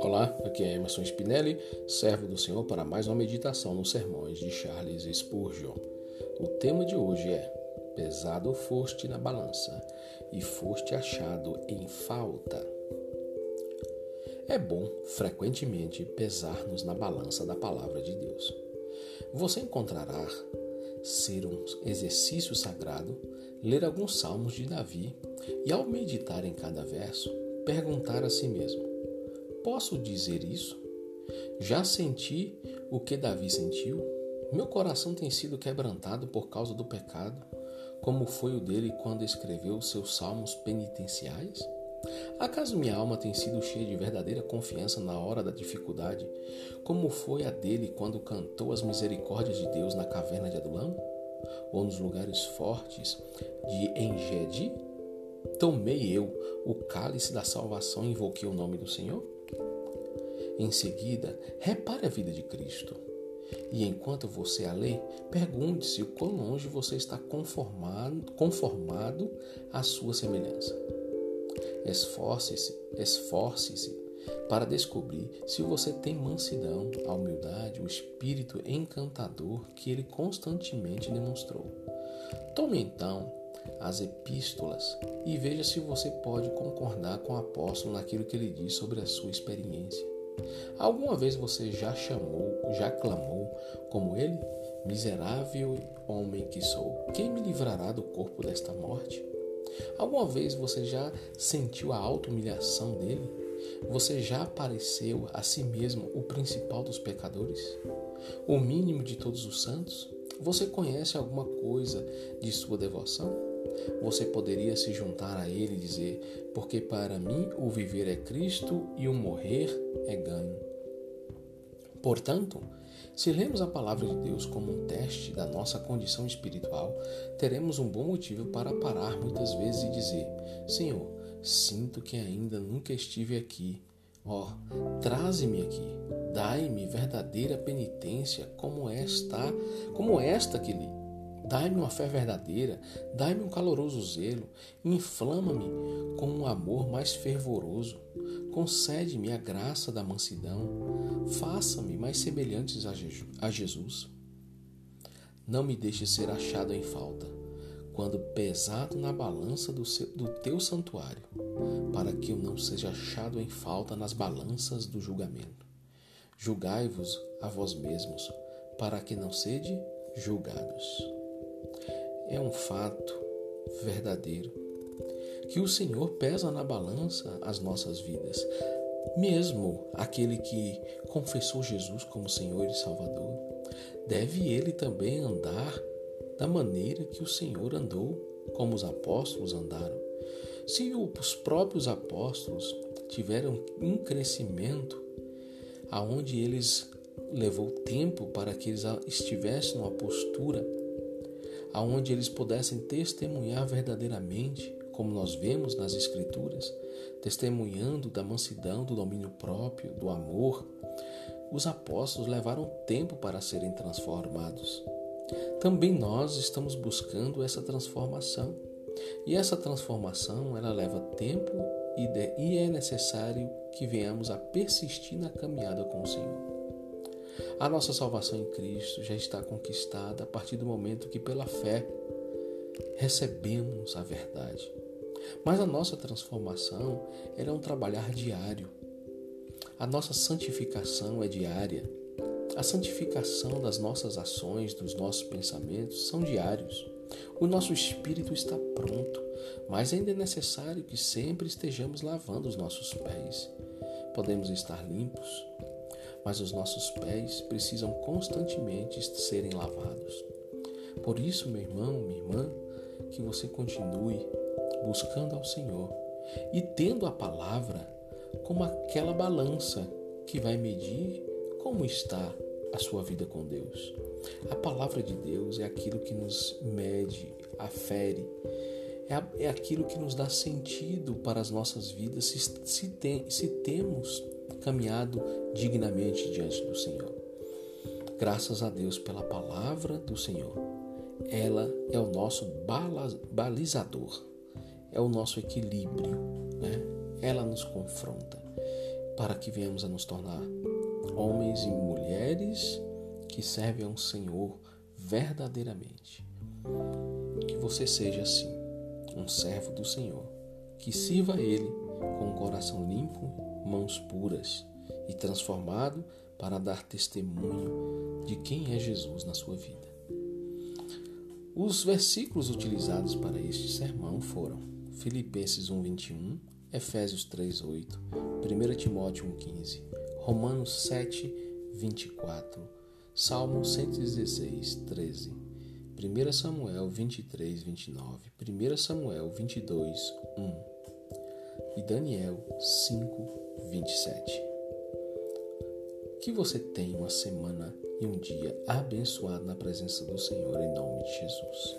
Olá, aqui é Emerson Spinelli, servo do Senhor para mais uma meditação nos sermões de Charles Spurgeon. O tema de hoje é Pesado foste na balança e foste achado em falta. É bom, frequentemente, pesar-nos na balança da palavra de Deus. Você encontrará ser um exercício sagrado ler alguns salmos de Davi e, ao meditar em cada verso, perguntar a si mesmo: Posso dizer isso? Já senti o que Davi sentiu? Meu coração tem sido quebrantado por causa do pecado, como foi o dele quando escreveu seus salmos penitenciais? Acaso minha alma tem sido cheia de verdadeira confiança na hora da dificuldade, como foi a dele quando cantou as misericórdias de Deus na caverna de Adulam? Ou nos lugares fortes de Engedi? Tomei eu o cálice da salvação e invoquei o nome do Senhor? Em seguida, repare a vida de Cristo. E enquanto você a lê, pergunte-se o quão longe você está conformado, conformado à sua semelhança. Esforce-se, esforce-se para descobrir se você tem mansidão, a humildade, o espírito encantador que ele constantemente demonstrou. Tome então as epístolas e veja se você pode concordar com o apóstolo naquilo que ele diz sobre a sua experiência. Alguma vez você já chamou, já clamou como ele? Miserável homem que sou, quem me livrará do corpo desta morte? Alguma vez você já sentiu a auto-humilhação dele? Você já apareceu a si mesmo o principal dos pecadores? O mínimo de todos os santos? Você conhece alguma coisa de sua devoção? Você poderia se juntar a ele e dizer: Porque para mim o viver é Cristo e o morrer é ganho. Portanto, se lemos a palavra de Deus como um teste da nossa condição espiritual, teremos um bom motivo para parar muitas vezes e dizer: Senhor, sinto que ainda nunca estive aqui. Ó, oh, traze-me aqui. Dai-me verdadeira penitência como esta, como esta que li. Dai-me uma fé verdadeira, dai-me um caloroso zelo, inflama-me com um amor mais fervoroso. Concede-me a graça da mansidão, faça-me mais semelhantes a Jesus. Não me deixe ser achado em falta, quando pesado na balança do, seu, do teu santuário, para que eu não seja achado em falta nas balanças do julgamento. Julgai-vos a vós mesmos, para que não sede julgados. É um fato verdadeiro que o Senhor pesa na balança as nossas vidas. Mesmo aquele que confessou Jesus como Senhor e Salvador, deve ele também andar da maneira que o Senhor andou, como os apóstolos andaram. Se os próprios apóstolos tiveram um crescimento aonde eles levou tempo para que eles estivessem numa postura aonde eles pudessem testemunhar verdadeiramente como nós vemos nas Escrituras, testemunhando da mansidão, do domínio próprio, do amor, os apóstolos levaram tempo para serem transformados. Também nós estamos buscando essa transformação. E essa transformação, ela leva tempo e é necessário que venhamos a persistir na caminhada com o Senhor. A nossa salvação em Cristo já está conquistada a partir do momento que, pela fé, recebemos a verdade. Mas a nossa transformação é um trabalhar diário. A nossa santificação é diária. A santificação das nossas ações, dos nossos pensamentos são diários. O nosso espírito está pronto, mas ainda é necessário que sempre estejamos lavando os nossos pés. Podemos estar limpos, mas os nossos pés precisam constantemente serem lavados. Por isso, meu irmão, minha irmã, que você continue buscando ao Senhor e tendo a palavra como aquela balança que vai medir como está a sua vida com Deus. A palavra de Deus é aquilo que nos mede, afere, é, é aquilo que nos dá sentido para as nossas vidas se, se, tem, se temos caminhado dignamente diante do Senhor. Graças a Deus pela palavra do Senhor. Ela é o nosso balizador é o nosso equilíbrio, né? Ela nos confronta para que venhamos a nos tornar homens e mulheres que servem ao Senhor verdadeiramente. Que você seja assim, um servo do Senhor, que sirva a Ele com um coração limpo, mãos puras e transformado para dar testemunho de quem é Jesus na sua vida. Os versículos utilizados para este sermão foram Filipenses 1:21, Efésios 3:8, 1 Timóteo 1:15, Romanos 7:24, Salmo 116, 13, 1 Samuel 23, 29, 1 Samuel 22, 1 e Daniel 5, 27. Que você tenha uma semana e um dia abençoado na presença do Senhor em nome de Jesus.